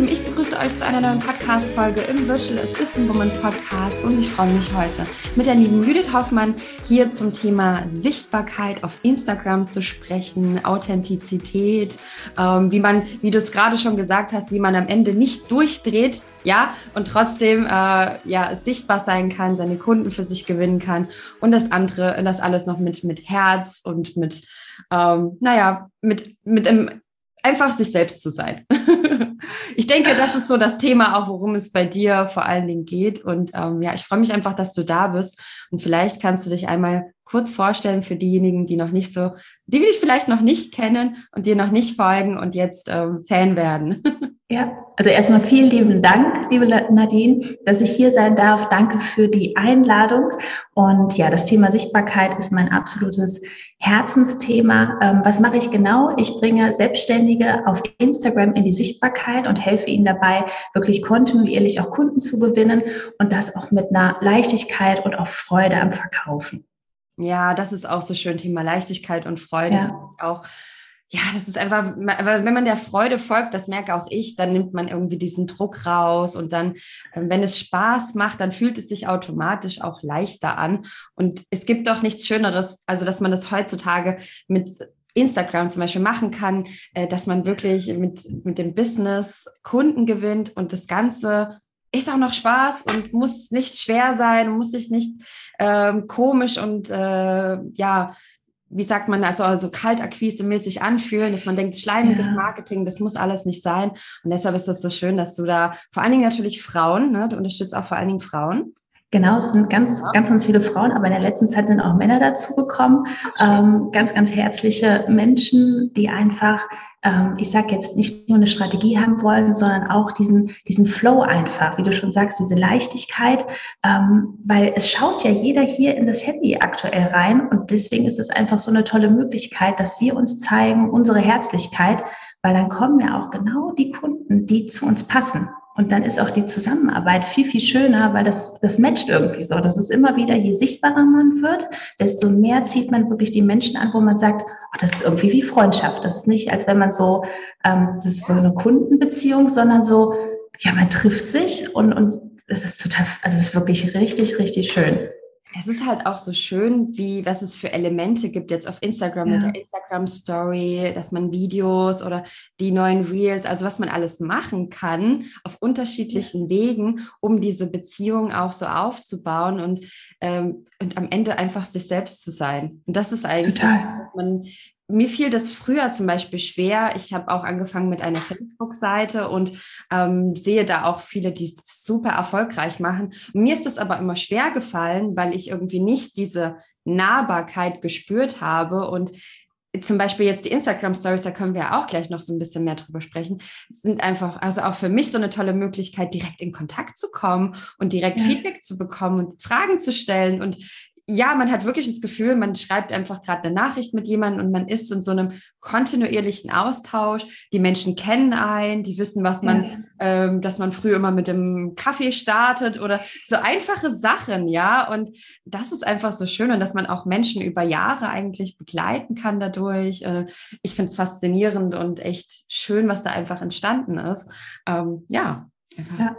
Lieben, ich begrüße euch zu einer neuen Podcast-Folge im Virtual Assistant Woman Podcast und ich freue mich heute mit der lieben Judith Hoffmann hier zum Thema Sichtbarkeit auf Instagram zu sprechen, Authentizität, ähm, wie man, wie du es gerade schon gesagt hast, wie man am Ende nicht durchdreht, ja, und trotzdem äh, ja sichtbar sein kann, seine Kunden für sich gewinnen kann und das andere, das alles noch mit mit Herz und mit ähm, naja, mit, mit einem einfach sich selbst zu sein. ich denke, das ist so das Thema, auch worum es bei dir vor allen Dingen geht. Und ähm, ja, ich freue mich einfach, dass du da bist. Und vielleicht kannst du dich einmal kurz vorstellen für diejenigen, die noch nicht so, die dich vielleicht noch nicht kennen und dir noch nicht folgen und jetzt ähm, Fan werden. Ja, also erstmal vielen lieben Dank, liebe Nadine, dass ich hier sein darf. Danke für die Einladung. Und ja, das Thema Sichtbarkeit ist mein absolutes Herzensthema. Ähm, was mache ich genau? Ich bringe Selbstständige auf Instagram in die Sichtbarkeit und helfe ihnen dabei, wirklich kontinuierlich auch Kunden zu gewinnen und das auch mit einer Leichtigkeit und auch Freude am Verkaufen. Ja, das ist auch so schön, Thema Leichtigkeit und Freude. Ja. Auch ja, das ist einfach, wenn man der Freude folgt, das merke auch ich, dann nimmt man irgendwie diesen Druck raus und dann, ähm, wenn es Spaß macht, dann fühlt es sich automatisch auch leichter an. Und es gibt doch nichts Schöneres, also dass man das heutzutage mit Instagram zum Beispiel machen kann, äh, dass man wirklich mit, mit dem Business Kunden gewinnt und das Ganze ist auch noch Spaß und muss nicht schwer sein, muss sich nicht ähm, komisch und äh, ja, wie sagt man, also, also kaltakquise-mäßig anfühlen, dass man denkt, schleimiges ja. Marketing, das muss alles nicht sein. Und deshalb ist das so schön, dass du da vor allen Dingen natürlich Frauen, ne, du unterstützt auch vor allen Dingen Frauen. Genau, es sind ganz, ganz, ganz viele Frauen, aber in der letzten Zeit sind auch Männer dazugekommen. Ähm, ganz, ganz herzliche Menschen, die einfach ähm, ich sage jetzt nicht nur eine Strategie haben wollen, sondern auch diesen, diesen Flow einfach, wie du schon sagst, diese Leichtigkeit, ähm, weil es schaut ja jeder hier in das Handy aktuell rein und deswegen ist es einfach so eine tolle Möglichkeit, dass wir uns zeigen, unsere Herzlichkeit, weil dann kommen ja auch genau die Kunden, die zu uns passen. Und dann ist auch die Zusammenarbeit viel, viel schöner, weil das, das matcht irgendwie so. Das ist immer wieder, je sichtbarer man wird, desto mehr zieht man wirklich die Menschen an, wo man sagt, oh, das ist irgendwie wie Freundschaft. Das ist nicht, als wenn man so, ähm, das ist so eine Kundenbeziehung, sondern so, ja, man trifft sich und, und es ist total, also es ist wirklich richtig, richtig schön es ist halt auch so schön, wie was es für Elemente gibt jetzt auf Instagram ja. mit der Instagram Story, dass man Videos oder die neuen Reels, also was man alles machen kann auf unterschiedlichen ja. Wegen, um diese Beziehung auch so aufzubauen und, ähm, und am Ende einfach sich selbst zu sein. Und das ist eigentlich, Total. dass man mir fiel das früher zum Beispiel schwer. Ich habe auch angefangen mit einer Facebook-Seite und ähm, sehe da auch viele, die es super erfolgreich machen. Mir ist das aber immer schwer gefallen, weil ich irgendwie nicht diese Nahbarkeit gespürt habe und zum Beispiel jetzt die Instagram Stories, da können wir auch gleich noch so ein bisschen mehr drüber sprechen, sind einfach, also auch für mich so eine tolle Möglichkeit, direkt in Kontakt zu kommen und direkt ja. Feedback zu bekommen und Fragen zu stellen. Und ja, man hat wirklich das Gefühl, man schreibt einfach gerade eine Nachricht mit jemandem und man ist in so einem kontinuierlichen Austausch. Die Menschen kennen einen, die wissen, was man, ja. ähm, dass man früher immer mit dem Kaffee startet oder so einfache Sachen, ja. Und das ist einfach so schön und dass man auch Menschen über Jahre eigentlich begleiten kann dadurch. Äh, ich finde es faszinierend und echt schön, was da einfach entstanden ist. Ähm, ja, einfach ja.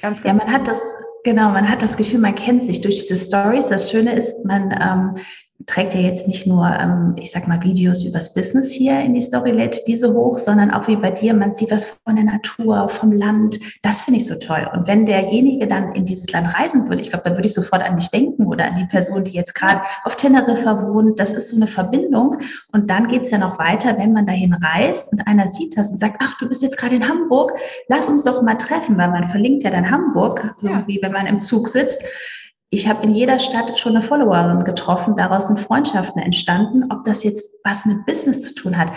ganz, ganz. Ja, man hat das Genau, man hat das Gefühl, man kennt sich durch diese Stories. Das Schöne ist, man ähm, trägt ja jetzt nicht nur, ähm, ich sag mal, Videos übers Business hier in die Story, lädt diese hoch, sondern auch wie bei dir, man sieht was von der Natur, vom Land. Das finde ich so toll. Und wenn derjenige dann in dieses Land reisen würde, ich glaube, dann würde ich sofort an dich denken oder an die Person, die jetzt gerade auf Teneriffa wohnt. Das ist so eine Verbindung. Und dann geht es ja noch weiter, wenn man dahin reist und einer sieht das und sagt, ach, du bist jetzt gerade in Hamburg, lass uns doch mal treffen, weil man verlinkt ja dann Hamburg, irgendwie, wenn man im Zug sitzt ich habe in jeder Stadt schon eine Followerin getroffen, daraus sind Freundschaften entstanden. Ob das jetzt was mit Business zu tun hat,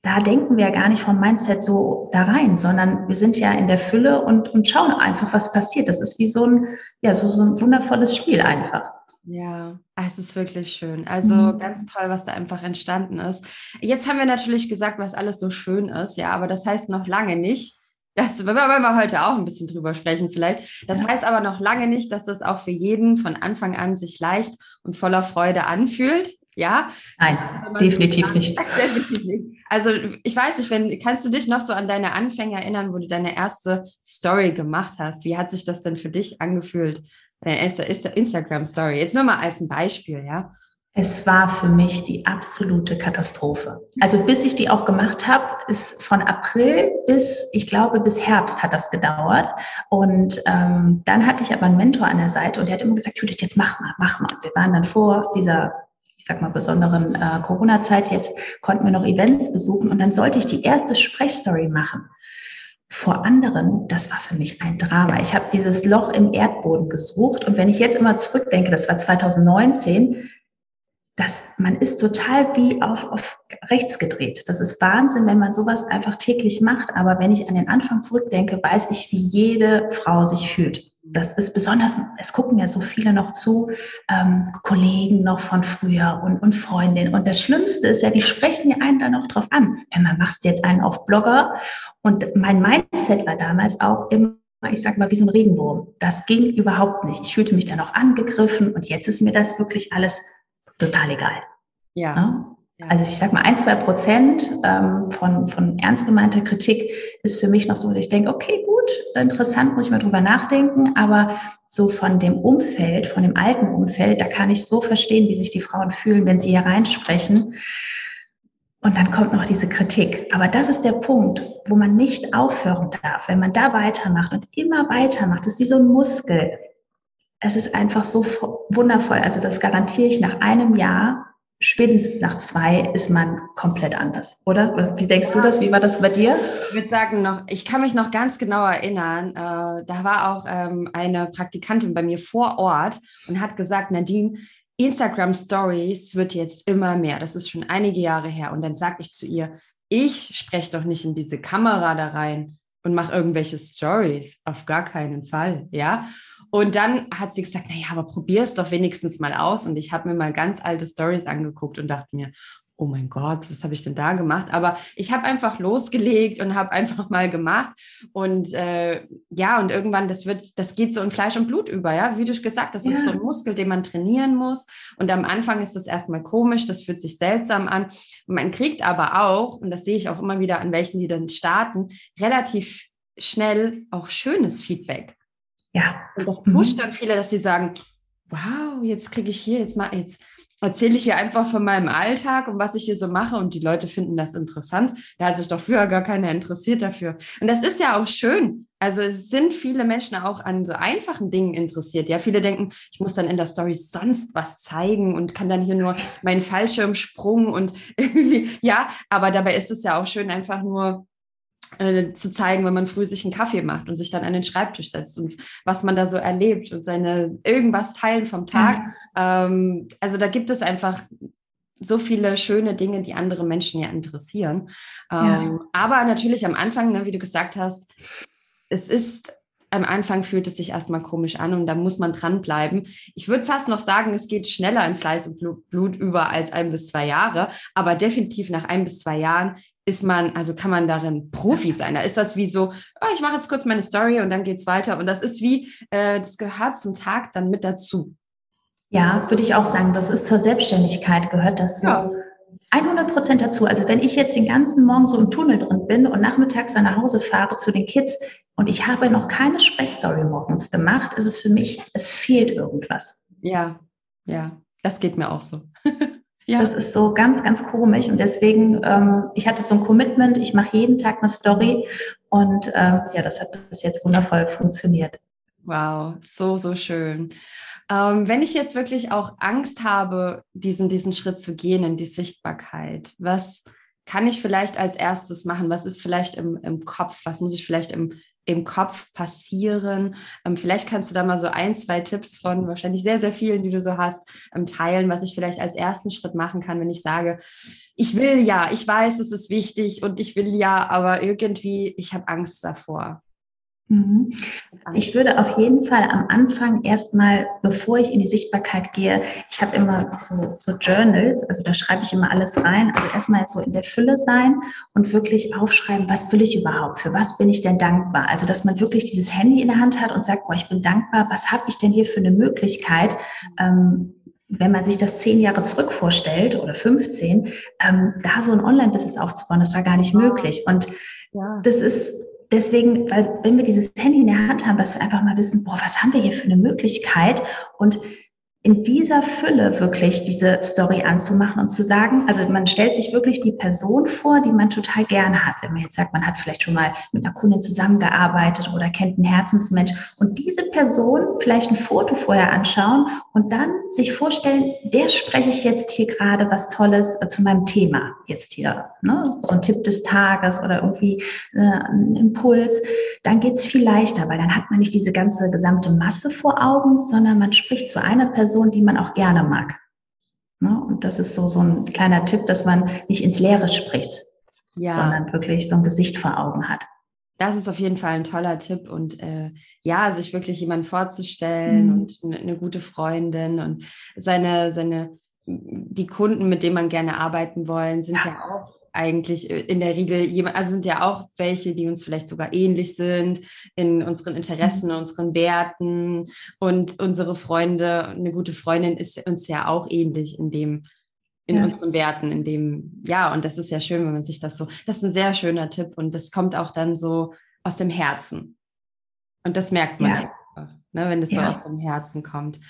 da denken wir ja gar nicht vom Mindset so da rein, sondern wir sind ja in der Fülle und, und schauen einfach, was passiert. Das ist wie so ein, ja, so, so ein wundervolles Spiel einfach. Ja, es ist wirklich schön. Also mhm. ganz toll, was da einfach entstanden ist. Jetzt haben wir natürlich gesagt, was alles so schön ist, ja, aber das heißt noch lange nicht, das wollen wir heute auch ein bisschen drüber sprechen vielleicht. Das ja. heißt aber noch lange nicht, dass das auch für jeden von Anfang an sich leicht und voller Freude anfühlt. Ja? Nein, definitiv so nicht. definitiv nicht. Also ich weiß nicht, wenn, kannst du dich noch so an deine Anfänge erinnern, wo du deine erste Story gemacht hast? Wie hat sich das denn für dich angefühlt? Deine erste Instagram-Story. Jetzt nur mal als ein Beispiel, ja? Es war für mich die absolute Katastrophe. Also bis ich die auch gemacht habe, ist von April bis, ich glaube, bis Herbst hat das gedauert. Und ähm, dann hatte ich aber einen Mentor an der Seite und der hat immer gesagt, Judith, jetzt mach mal, mach mal. Wir waren dann vor dieser, ich sag mal, besonderen äh, Corona-Zeit, jetzt konnten wir noch Events besuchen und dann sollte ich die erste Sprechstory machen vor anderen, das war für mich ein Drama. Ich habe dieses Loch im Erdboden gesucht und wenn ich jetzt immer zurückdenke, das war 2019, das, man ist total wie auf, auf rechts gedreht. Das ist Wahnsinn, wenn man sowas einfach täglich macht. Aber wenn ich an den Anfang zurückdenke, weiß ich, wie jede Frau sich fühlt. Das ist besonders, es gucken ja so viele noch zu, ähm, Kollegen noch von früher und, und Freundinnen. Und das Schlimmste ist ja, die sprechen ja einen dann noch drauf an. Wenn man machst jetzt einen auf Blogger. Und mein Mindset war damals auch immer, ich sag mal, wie so ein Regenwurm. Das ging überhaupt nicht. Ich fühlte mich dann auch angegriffen und jetzt ist mir das wirklich alles total egal. Ja. Ne? ja. Also ich sag mal, ein, zwei Prozent ähm, von, von ernst gemeinter Kritik ist für mich noch so, dass ich denke, okay, gut, interessant, muss ich mal drüber nachdenken, aber so von dem Umfeld, von dem alten Umfeld, da kann ich so verstehen, wie sich die Frauen fühlen, wenn sie hier reinsprechen. Und dann kommt noch diese Kritik. Aber das ist der Punkt, wo man nicht aufhören darf. Wenn man da weitermacht und immer weitermacht, das ist wie so ein Muskel es ist einfach so wundervoll. Also das garantiere ich nach einem Jahr, spätestens nach zwei ist man komplett anders, oder? Wie denkst du das? Wie war das bei dir? Ich würde sagen noch, ich kann mich noch ganz genau erinnern. Äh, da war auch ähm, eine Praktikantin bei mir vor Ort und hat gesagt, Nadine, Instagram Stories wird jetzt immer mehr. Das ist schon einige Jahre her. Und dann sage ich zu ihr, ich spreche doch nicht in diese Kamera da rein und mache irgendwelche Stories. Auf gar keinen Fall, ja. Und dann hat sie gesagt, naja, aber probier es doch wenigstens mal aus. Und ich habe mir mal ganz alte Stories angeguckt und dachte mir, oh mein Gott, was habe ich denn da gemacht? Aber ich habe einfach losgelegt und habe einfach mal gemacht. Und äh, ja, und irgendwann, das wird, das geht so in Fleisch und Blut über, ja, wie du gesagt, das ja. ist so ein Muskel, den man trainieren muss. Und am Anfang ist das erstmal komisch, das fühlt sich seltsam an. Man kriegt aber auch, und das sehe ich auch immer wieder an welchen, die dann starten, relativ schnell auch schönes Feedback. Ja. Und das pusht mhm. dann viele, dass sie sagen, wow, jetzt kriege ich hier, jetzt mal, jetzt erzähle ich hier einfach von meinem Alltag und was ich hier so mache und die Leute finden das interessant. Da hat sich doch früher gar keiner interessiert dafür. Und das ist ja auch schön. Also es sind viele Menschen auch an so einfachen Dingen interessiert. Ja, viele denken, ich muss dann in der Story sonst was zeigen und kann dann hier nur meinen Fallschirmsprung und irgendwie, ja, aber dabei ist es ja auch schön, einfach nur äh, zu zeigen, wenn man früh sich einen Kaffee macht und sich dann an den Schreibtisch setzt und was man da so erlebt und seine irgendwas teilen vom Tag. Ja. Ähm, also da gibt es einfach so viele schöne Dinge, die andere Menschen ja interessieren. Ja. Ähm, aber natürlich am Anfang, ne, wie du gesagt hast, es ist am Anfang fühlt es sich erstmal komisch an und da muss man dranbleiben. Ich würde fast noch sagen, es geht schneller in Fleiß und Blut über als ein bis zwei Jahre, aber definitiv nach ein bis zwei Jahren ist man, also kann man darin Profi sein. Da ist das wie so, oh, ich mache jetzt kurz meine Story und dann geht es weiter. Und das ist wie, äh, das gehört zum Tag dann mit dazu. Ja, würde ich auch sagen, das ist zur Selbstständigkeit gehört das so. Ja. 100 Prozent dazu. Also wenn ich jetzt den ganzen Morgen so im Tunnel drin bin und nachmittags dann nach Hause fahre zu den Kids und ich habe noch keine Sprechstory morgens gemacht, ist es für mich, es fehlt irgendwas. Ja, ja, das geht mir auch so. Ja. Das ist so ganz, ganz komisch. Und deswegen, ähm, ich hatte so ein Commitment, ich mache jeden Tag eine Story. Und ähm, ja, das hat bis jetzt wundervoll funktioniert. Wow, so, so schön. Ähm, wenn ich jetzt wirklich auch Angst habe, diesen, diesen Schritt zu gehen in die Sichtbarkeit, was kann ich vielleicht als erstes machen? Was ist vielleicht im, im Kopf? Was muss ich vielleicht im, im Kopf passieren? Ähm, vielleicht kannst du da mal so ein, zwei Tipps von wahrscheinlich sehr, sehr vielen, die du so hast, ähm, teilen, was ich vielleicht als ersten Schritt machen kann, wenn ich sage, ich will ja, ich weiß, es ist wichtig und ich will ja, aber irgendwie, ich habe Angst davor. Mhm. Ich würde auf jeden Fall am Anfang erstmal, bevor ich in die Sichtbarkeit gehe, ich habe immer so, so, Journals, also da schreibe ich immer alles rein. Also erstmal so in der Fülle sein und wirklich aufschreiben, was will ich überhaupt, für was bin ich denn dankbar? Also dass man wirklich dieses Handy in der Hand hat und sagt, boah, ich bin dankbar, was habe ich denn hier für eine Möglichkeit? Ähm, wenn man sich das zehn Jahre zurück vorstellt oder 15, ähm, da so ein Online-Business aufzubauen, das war gar nicht möglich. Und ja. das ist deswegen, weil wenn wir dieses Handy in der Hand haben, dass wir einfach mal wissen, boah, was haben wir hier für eine Möglichkeit? Und in dieser Fülle wirklich diese Story anzumachen und zu sagen, also man stellt sich wirklich die Person vor, die man total gerne hat. Wenn man jetzt sagt, man hat vielleicht schon mal mit einer Kundin zusammengearbeitet oder kennt einen Herzensmensch und diese Person vielleicht ein Foto vorher anschauen und dann sich vorstellen, der spreche ich jetzt hier gerade was Tolles äh, zu meinem Thema jetzt hier, ne? so ein Tipp des Tages oder irgendwie äh, ein Impuls, dann geht's viel leichter, weil dann hat man nicht diese ganze gesamte Masse vor Augen, sondern man spricht zu einer Person, Person, die man auch gerne mag. Ne? Und das ist so, so ein kleiner Tipp, dass man nicht ins Leere spricht, ja. sondern wirklich so ein Gesicht vor Augen hat. Das ist auf jeden Fall ein toller Tipp und äh, ja, sich wirklich jemanden vorzustellen mhm. und eine, eine gute Freundin und seine, seine, die Kunden, mit denen man gerne arbeiten wollen, sind ja, ja auch eigentlich äh, in der Regel jemand, also sind ja auch welche, die uns vielleicht sogar ähnlich sind in unseren Interessen, in mhm. unseren Werten und unsere Freunde, eine gute Freundin ist uns ja auch ähnlich in dem, in ja. unseren Werten, in dem, ja, und das ist ja schön, wenn man sich das so, das ist ein sehr schöner Tipp und das kommt auch dann so aus dem Herzen. Und das merkt man ja. einfach, ne, wenn das ja. so aus dem Herzen kommt.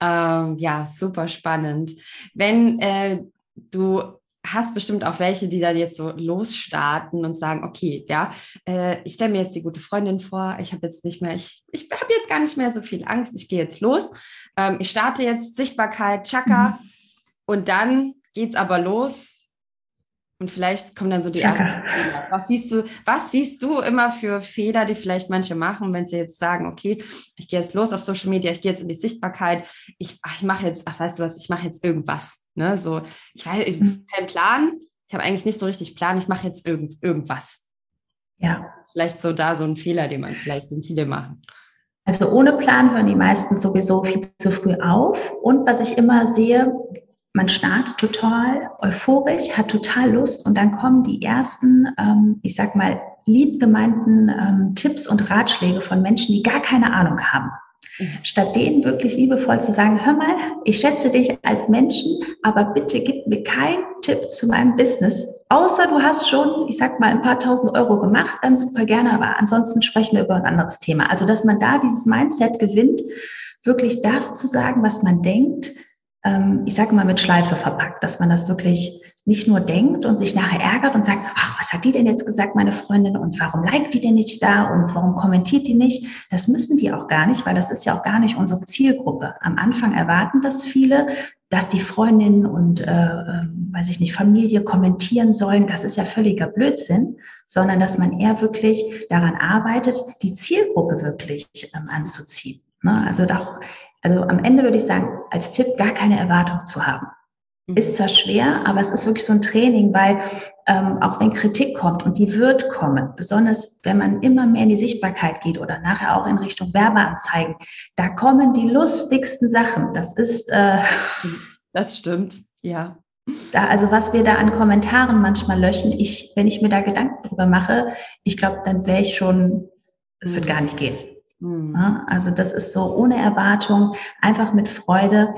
Ähm, ja, super spannend. Wenn äh, du hast bestimmt auch welche, die dann jetzt so losstarten und sagen, okay, ja, äh, ich stelle mir jetzt die gute Freundin vor, ich habe jetzt nicht mehr, ich, ich habe jetzt gar nicht mehr so viel Angst, ich gehe jetzt los. Ähm, ich starte jetzt Sichtbarkeit, Chaka mhm. und dann geht es aber los und vielleicht kommen dann so die ersten Fehler. Was siehst du, was siehst du immer für Fehler, die vielleicht manche machen, wenn sie jetzt sagen, okay, ich gehe jetzt los auf Social Media, ich gehe jetzt in die Sichtbarkeit, ich, ich mache jetzt, ach, weißt du was, ich mache jetzt irgendwas. Ne? So, ich weiß, ich habe mhm. keinen Plan, ich habe eigentlich nicht so richtig Plan, ich mache jetzt irgend, irgendwas. Ja. Das ist vielleicht so da so ein Fehler, den man vielleicht den viele machen. Also ohne Plan hören die meisten sowieso viel zu früh auf. Und was ich immer sehe, man startet total euphorisch, hat total Lust und dann kommen die ersten, ähm, ich sag mal, lieb gemeinten ähm, Tipps und Ratschläge von Menschen, die gar keine Ahnung haben. Statt denen wirklich liebevoll zu sagen, hör mal, ich schätze dich als Menschen, aber bitte gib mir keinen Tipp zu meinem Business. Außer du hast schon, ich sag mal, ein paar tausend Euro gemacht, dann super gerne, aber ansonsten sprechen wir über ein anderes Thema. Also, dass man da dieses Mindset gewinnt, wirklich das zu sagen, was man denkt, ähm, ich sage mal, mit Schleife verpackt, dass man das wirklich nicht nur denkt und sich nachher ärgert und sagt, ach, was hat die denn jetzt gesagt, meine Freundin, und warum liked die denn nicht da und warum kommentiert die nicht? Das müssen die auch gar nicht, weil das ist ja auch gar nicht unsere Zielgruppe. Am Anfang erwarten das viele, dass die Freundinnen und, äh, äh, weiß ich nicht, Familie kommentieren sollen. Das ist ja völliger Blödsinn, sondern dass man eher wirklich daran arbeitet, die Zielgruppe wirklich ähm, anzuziehen. Ne? Also doch also am Ende würde ich sagen, als Tipp gar keine Erwartung zu haben. Mhm. Ist zwar schwer, aber es ist wirklich so ein Training, weil ähm, auch wenn Kritik kommt und die wird kommen, besonders wenn man immer mehr in die Sichtbarkeit geht oder nachher auch in Richtung Werbeanzeigen, da kommen die lustigsten Sachen. Das ist. Äh, das stimmt, ja. Da, also was wir da an Kommentaren manchmal löschen, ich, wenn ich mir da Gedanken drüber mache, ich glaube, dann wäre ich schon, es mhm. wird gar nicht gehen. Mhm. Ja, also das ist so ohne Erwartung, einfach mit Freude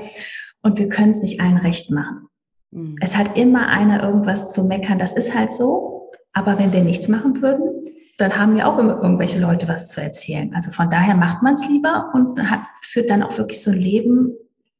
und wir können es nicht allen recht machen. Mhm. Es hat immer einer irgendwas zu meckern, das ist halt so. Aber wenn wir nichts machen würden, dann haben wir auch immer irgendwelche Leute was zu erzählen. Also von daher macht man es lieber und hat, führt dann auch wirklich so ein Leben,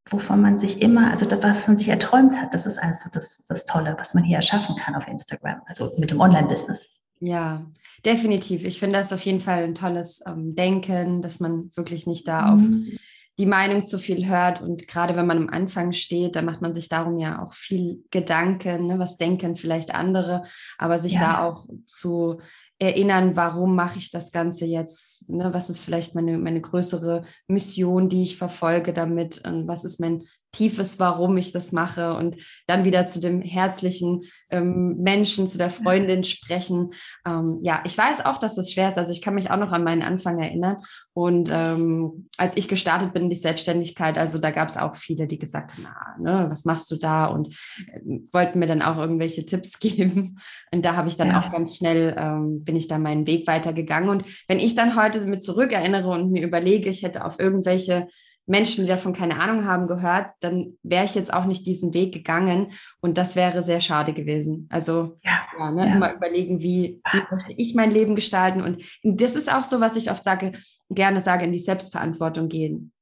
wovon man sich immer, also das, was man sich erträumt hat, das ist alles so das, das Tolle, was man hier erschaffen kann auf Instagram, also mit dem Online-Business. Ja, definitiv. Ich finde das auf jeden Fall ein tolles ähm, Denken, dass man wirklich nicht da mhm. Die Meinung zu viel hört. Und gerade wenn man am Anfang steht, da macht man sich darum ja auch viel Gedanken, ne? was denken vielleicht andere, aber sich ja. da auch zu erinnern, warum mache ich das Ganze jetzt? Ne? Was ist vielleicht meine, meine größere Mission, die ich verfolge damit? Und was ist mein tiefes Warum ich das mache und dann wieder zu dem herzlichen ähm, Menschen, zu der Freundin sprechen. Ähm, ja, ich weiß auch, dass das schwer ist. Also ich kann mich auch noch an meinen Anfang erinnern. Und ähm, als ich gestartet bin in die Selbstständigkeit, also da gab es auch viele, die gesagt haben, na, ne, was machst du da? Und äh, wollten mir dann auch irgendwelche Tipps geben. Und da habe ich dann ja. auch ganz schnell, ähm, bin ich dann meinen Weg weitergegangen. Und wenn ich dann heute mit zurück erinnere und mir überlege, ich hätte auf irgendwelche Menschen, die davon keine Ahnung haben, gehört, dann wäre ich jetzt auch nicht diesen Weg gegangen und das wäre sehr schade gewesen. Also ja, ja, ne, ja. immer überlegen, wie, wie möchte ich mein Leben gestalten und das ist auch so, was ich oft sage, gerne sage, in die Selbstverantwortung gehen.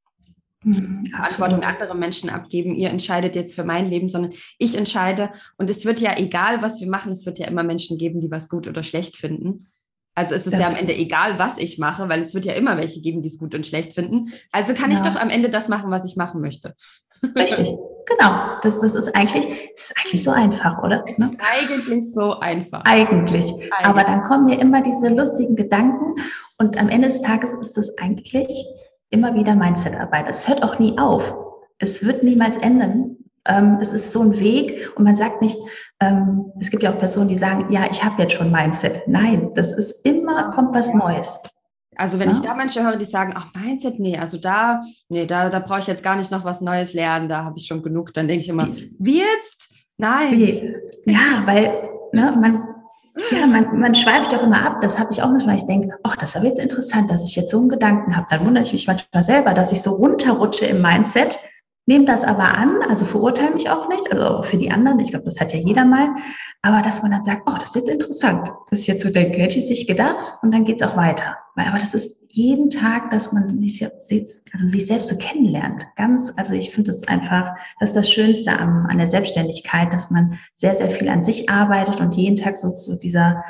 Mhm, Verantwortung andere Menschen abgeben. Ihr entscheidet jetzt für mein Leben, sondern ich entscheide. Und es wird ja egal, was wir machen, es wird ja immer Menschen geben, die was gut oder schlecht finden. Also es ist das ja am Ende egal, was ich mache, weil es wird ja immer welche geben, die es gut und schlecht finden. Also kann ja. ich doch am Ende das machen, was ich machen möchte. Richtig, genau. Das, das, ist, eigentlich, das ist eigentlich so einfach, oder? Es ne? ist eigentlich so einfach. Eigentlich. eigentlich. Aber dann kommen mir immer diese lustigen Gedanken und am Ende des Tages ist es eigentlich immer wieder Mindset-Arbeit. Es hört auch nie auf. Es wird niemals enden. Ähm, es ist so ein Weg und man sagt nicht, ähm, es gibt ja auch Personen, die sagen, ja, ich habe jetzt schon Mindset. Nein, das ist immer, kommt was Neues. Also wenn ja. ich da manche höre, die sagen, ach, Mindset, nee, also da, nee, da, da brauche ich jetzt gar nicht noch was Neues lernen, da habe ich schon genug. Dann denke ich immer, wie jetzt? Nein. Wie? Ja, weil ne, man, ja, man, man schweift doch immer ab. Das habe ich auch manchmal. Ich denke, ach, das ist aber jetzt interessant, dass ich jetzt so einen Gedanken habe. Dann wundere ich mich manchmal selber, dass ich so runterrutsche im Mindset Nehmt das aber an, also verurteile mich auch nicht, also für die anderen, ich glaube, das hat ja jeder mal, aber dass man dann sagt, oh, das ist jetzt interessant, dass ich jetzt so hätte ich sich gedacht und dann geht's auch weiter. Aber das ist jeden Tag, dass man sich, also sich selbst so kennenlernt. Ganz, also ich finde das einfach, das ist das Schönste an, an der Selbstständigkeit, dass man sehr, sehr viel an sich arbeitet und jeden Tag so zu dieser,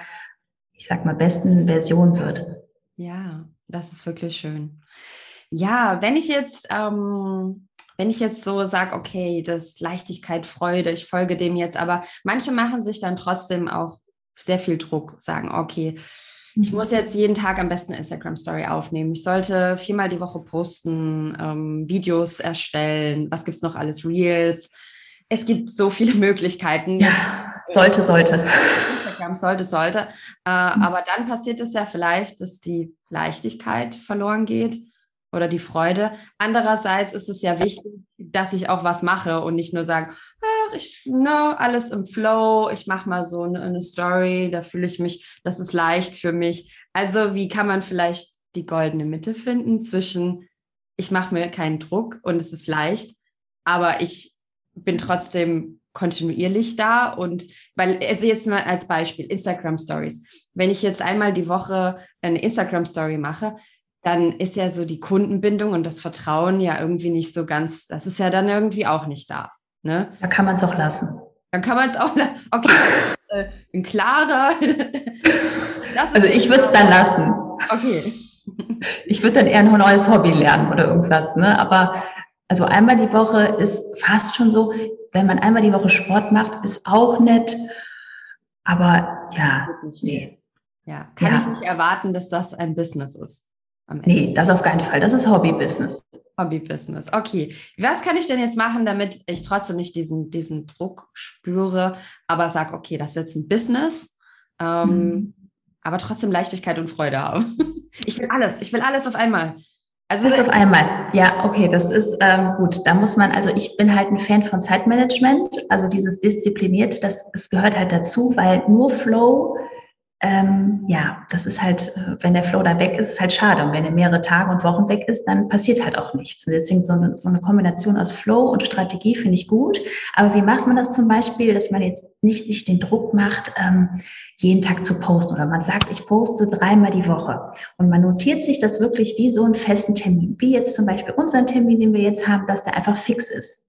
ich sag mal, besten Version wird. Ja, das ist wirklich schön. Ja, wenn ich jetzt ähm, wenn ich jetzt so sage, okay, das Leichtigkeit, Freude, ich folge dem jetzt, aber manche machen sich dann trotzdem auch sehr viel Druck, sagen, okay, ich muss jetzt jeden Tag am besten eine Instagram-Story aufnehmen. Ich sollte viermal die Woche posten, ähm, Videos erstellen. Was gibt es noch alles? Reels. Es gibt so viele Möglichkeiten. Ja, sollte, sollte. Instagram sollte, sollte. Äh, mhm. Aber dann passiert es ja vielleicht, dass die Leichtigkeit verloren geht oder die Freude. Andererseits ist es ja wichtig, dass ich auch was mache und nicht nur sage, ach, ich, ne, alles im Flow, ich mache mal so eine, eine Story, da fühle ich mich, das ist leicht für mich. Also wie kann man vielleicht die goldene Mitte finden zwischen, ich mache mir keinen Druck und es ist leicht, aber ich bin trotzdem kontinuierlich da und weil also jetzt mal als Beispiel Instagram Stories. Wenn ich jetzt einmal die Woche eine Instagram Story mache, dann ist ja so die Kundenbindung und das Vertrauen ja irgendwie nicht so ganz, das ist ja dann irgendwie auch nicht da. Ne? Da kann man es auch lassen. Dann kann man es auch lassen. Okay, äh, ein klarer. also ich würde es dann lassen. Okay. Ich würde dann eher ein neues Hobby lernen oder irgendwas. Ne? Aber also einmal die Woche ist fast schon so, wenn man einmal die Woche Sport macht, ist auch nett. Aber ja. Nee. Ja, kann ja. ich nicht erwarten, dass das ein Business ist. Nee, das auf keinen Fall. Das ist Hobby-Business. Hobby-Business. Okay. Was kann ich denn jetzt machen, damit ich trotzdem nicht diesen, diesen Druck spüre, aber sage, okay, das ist jetzt ein Business, ähm, mhm. aber trotzdem Leichtigkeit und Freude haben. Ich will alles. Ich will alles auf einmal. Also alles auf einmal. Ja, okay, das ist ähm, gut. Da muss man, also ich bin halt ein Fan von Zeitmanagement, also dieses diszipliniert, das, das gehört halt dazu, weil nur Flow ähm, ja, das ist halt, äh, wenn der Flow da weg ist, ist halt schade. Und wenn er mehrere Tage und Wochen weg ist, dann passiert halt auch nichts. Und deswegen so eine, so eine Kombination aus Flow und Strategie finde ich gut. Aber wie macht man das zum Beispiel, dass man jetzt nicht sich den Druck macht, ähm, jeden Tag zu posten oder man sagt, ich poste dreimal die Woche und man notiert sich das wirklich wie so einen festen Termin, wie jetzt zum Beispiel unseren Termin, den wir jetzt haben, dass der einfach fix ist.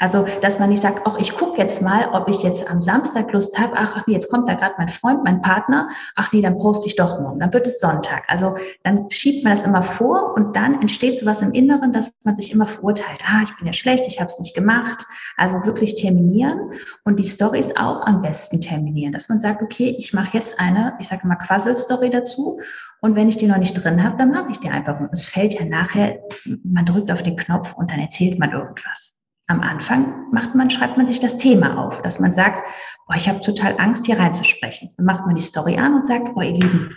Also, dass man nicht sagt, ach, ich gucke jetzt mal, ob ich jetzt am Samstag Lust habe, ach, ach nee, jetzt kommt da gerade mein Freund, mein Partner, ach nee, dann poste ich doch morgen, dann wird es Sonntag. Also dann schiebt man das immer vor und dann entsteht sowas im Inneren, dass man sich immer verurteilt, ah, ich bin ja schlecht, ich habe es nicht gemacht. Also wirklich terminieren und die Stories auch am besten terminieren, dass man sagt, okay, ich mache jetzt eine, ich sage mal Quassel-Story dazu und wenn ich die noch nicht drin habe, dann mache ich die einfach. Und es fällt ja nachher, man drückt auf den Knopf und dann erzählt man irgendwas am Anfang macht man, schreibt man sich das Thema auf, dass man sagt, boah, ich habe total Angst, hier reinzusprechen. Dann macht man die Story an und sagt, boah, ihr Lieben,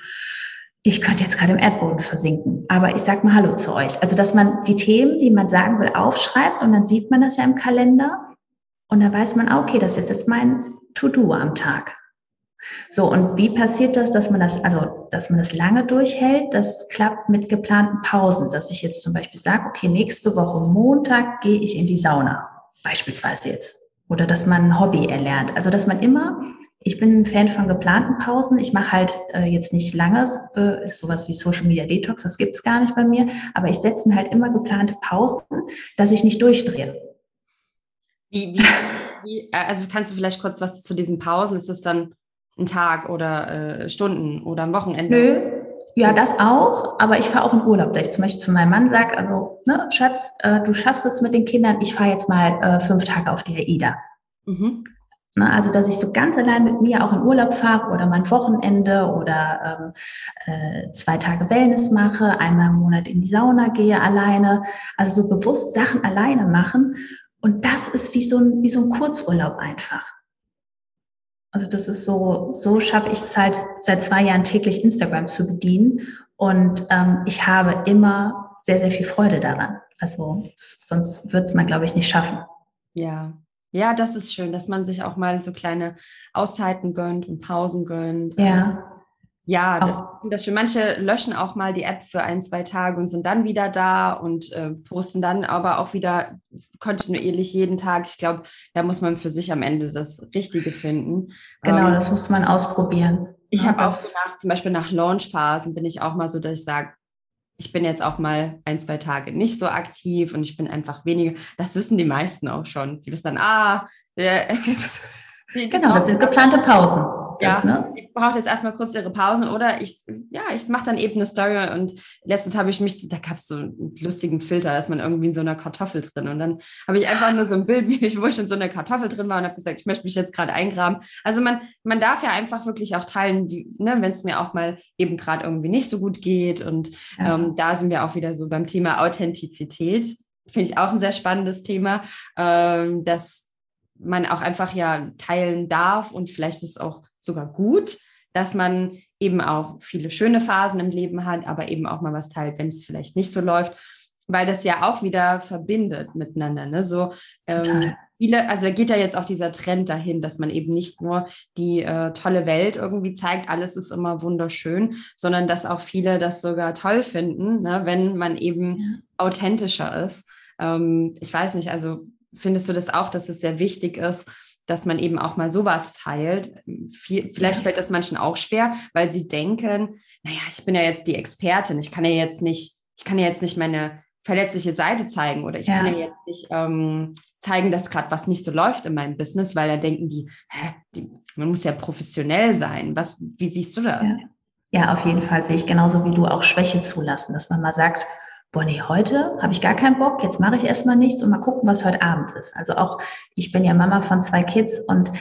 ich könnte jetzt gerade im Erdboden versinken, aber ich sag mal Hallo zu euch. Also, dass man die Themen, die man sagen will, aufschreibt und dann sieht man das ja im Kalender und dann weiß man, ah, okay, das ist jetzt mein To-Do am Tag. So, und wie passiert das, dass man das, also, dass man das lange durchhält? Das klappt mit geplanten Pausen, dass ich jetzt zum Beispiel sage, okay, nächste Woche Montag gehe ich in die Sauna, beispielsweise jetzt. Oder dass man ein Hobby erlernt. Also, dass man immer, ich bin ein Fan von geplanten Pausen. Ich mache halt äh, jetzt nicht lange, äh, sowas wie Social Media Detox, das gibt's gar nicht bei mir, aber ich setze mir halt immer geplante Pausen, dass ich nicht durchdrehe. Wie, wie, wie, äh, also kannst du vielleicht kurz was zu diesen Pausen? Ist das dann ein Tag oder äh, Stunden oder ein Wochenende? Nö. Ja, das auch, aber ich fahre auch in Urlaub, dass ich zum Beispiel zu meinem Mann sage, also, ne, Schatz, äh, du schaffst es mit den Kindern, ich fahre jetzt mal äh, fünf Tage auf die AIDA. Mhm. Na, also, dass ich so ganz allein mit mir auch in Urlaub fahre oder mein Wochenende oder ähm, äh, zwei Tage Wellness mache, einmal im Monat in die Sauna gehe alleine. Also so bewusst Sachen alleine machen. Und das ist wie so ein, wie so ein Kurzurlaub einfach. Also das ist so, so schaffe ich es halt seit zwei Jahren täglich Instagram zu bedienen. Und ähm, ich habe immer sehr, sehr viel Freude daran. Also sonst wird es man, glaube ich, nicht schaffen. Ja. Ja, das ist schön, dass man sich auch mal so kleine Auszeiten gönnt und Pausen gönnt. Ja. Ja, das, das schön. Manche löschen auch mal die App für ein, zwei Tage und sind dann wieder da und äh, posten dann aber auch wieder kontinuierlich jeden Tag. Ich glaube, da muss man für sich am Ende das Richtige finden. Genau, ähm, das muss man ausprobieren. Ich ja, habe auch nach, zum Beispiel nach Launchphasen bin ich auch mal so, dass ich sage, ich bin jetzt auch mal ein, zwei Tage nicht so aktiv und ich bin einfach weniger. Das wissen die meisten auch schon. Die wissen dann, ah, äh, genau, das sind geplante Pausen das, ja, ne? Ich brauche jetzt erstmal kurz ihre Pausen oder ich, ja, ich mache dann eben eine Story und letztens habe ich mich, da gab es so einen lustigen Filter, da ist man irgendwie in so einer Kartoffel drin und dann habe ich einfach nur so ein Bild, wie ich, wo ich in so einer Kartoffel drin war und habe gesagt, ich möchte mich jetzt gerade eingraben. Also man, man darf ja einfach wirklich auch teilen, ne, wenn es mir auch mal eben gerade irgendwie nicht so gut geht und ja. ähm, da sind wir auch wieder so beim Thema Authentizität. Finde ich auch ein sehr spannendes Thema, ähm, dass man auch einfach ja teilen darf und vielleicht ist es auch sogar gut, dass man eben auch viele schöne Phasen im Leben hat, aber eben auch mal was teilt, wenn es vielleicht nicht so läuft, weil das ja auch wieder verbindet miteinander. Ne? So ähm, viele, also da geht ja jetzt auch dieser Trend dahin, dass man eben nicht nur die äh, tolle Welt irgendwie zeigt, alles ist immer wunderschön, sondern dass auch viele das sogar toll finden, ne? wenn man eben ja. authentischer ist. Ähm, ich weiß nicht, also findest du das auch, dass es sehr wichtig ist, dass man eben auch mal sowas teilt. Vielleicht fällt das manchen auch schwer, weil sie denken, naja, ich bin ja jetzt die Expertin, ich kann ja jetzt nicht, ich kann ja jetzt nicht meine verletzliche Seite zeigen oder ich ja. kann ja jetzt nicht ähm, zeigen, dass gerade was nicht so läuft in meinem Business, weil da denken die, hä, die, man muss ja professionell sein. Was, wie siehst du das? Ja. ja, auf jeden Fall sehe ich genauso wie du auch Schwäche zulassen, dass man mal sagt, boah, nee, heute habe ich gar keinen Bock, jetzt mache ich erstmal nichts und mal gucken, was heute Abend ist. Also auch, ich bin ja Mama von zwei Kids und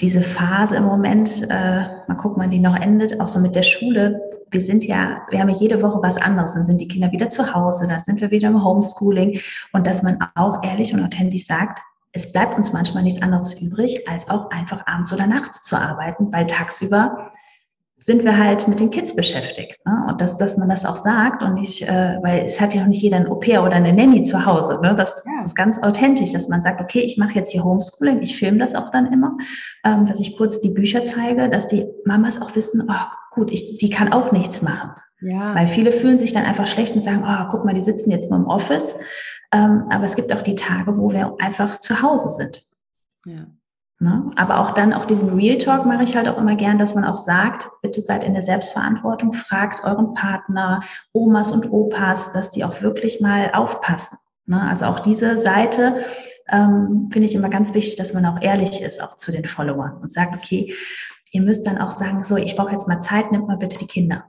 diese Phase im Moment, äh, mal gucken, wann die noch endet, auch so mit der Schule. Wir sind ja, wir haben ja jede Woche was anderes. Dann sind die Kinder wieder zu Hause, dann sind wir wieder im Homeschooling. Und dass man auch ehrlich und authentisch sagt, es bleibt uns manchmal nichts anderes übrig, als auch einfach abends oder nachts zu arbeiten, weil tagsüber sind wir halt mit den Kids beschäftigt. Ne? Und dass, dass man das auch sagt und nicht, äh, weil es hat ja auch nicht jeder ein Au-pair oder eine Nanny zu Hause. Ne? Das, ja. das ist ganz authentisch, dass man sagt, okay, ich mache jetzt hier Homeschooling, ich filme das auch dann immer, ähm, dass ich kurz die Bücher zeige, dass die Mamas auch wissen, oh, gut, ich, sie kann auch nichts machen. Ja. Weil viele fühlen sich dann einfach schlecht und sagen, oh, guck mal, die sitzen jetzt mal im Office. Ähm, aber es gibt auch die Tage, wo wir einfach zu Hause sind. Ja. Ne? Aber auch dann, auch diesen Real Talk mache ich halt auch immer gern, dass man auch sagt, bitte seid in der Selbstverantwortung, fragt euren Partner, Omas und Opas, dass die auch wirklich mal aufpassen. Ne? Also auch diese Seite ähm, finde ich immer ganz wichtig, dass man auch ehrlich ist, auch zu den Followern und sagt, okay, ihr müsst dann auch sagen, so, ich brauche jetzt mal Zeit, nimmt mal bitte die Kinder.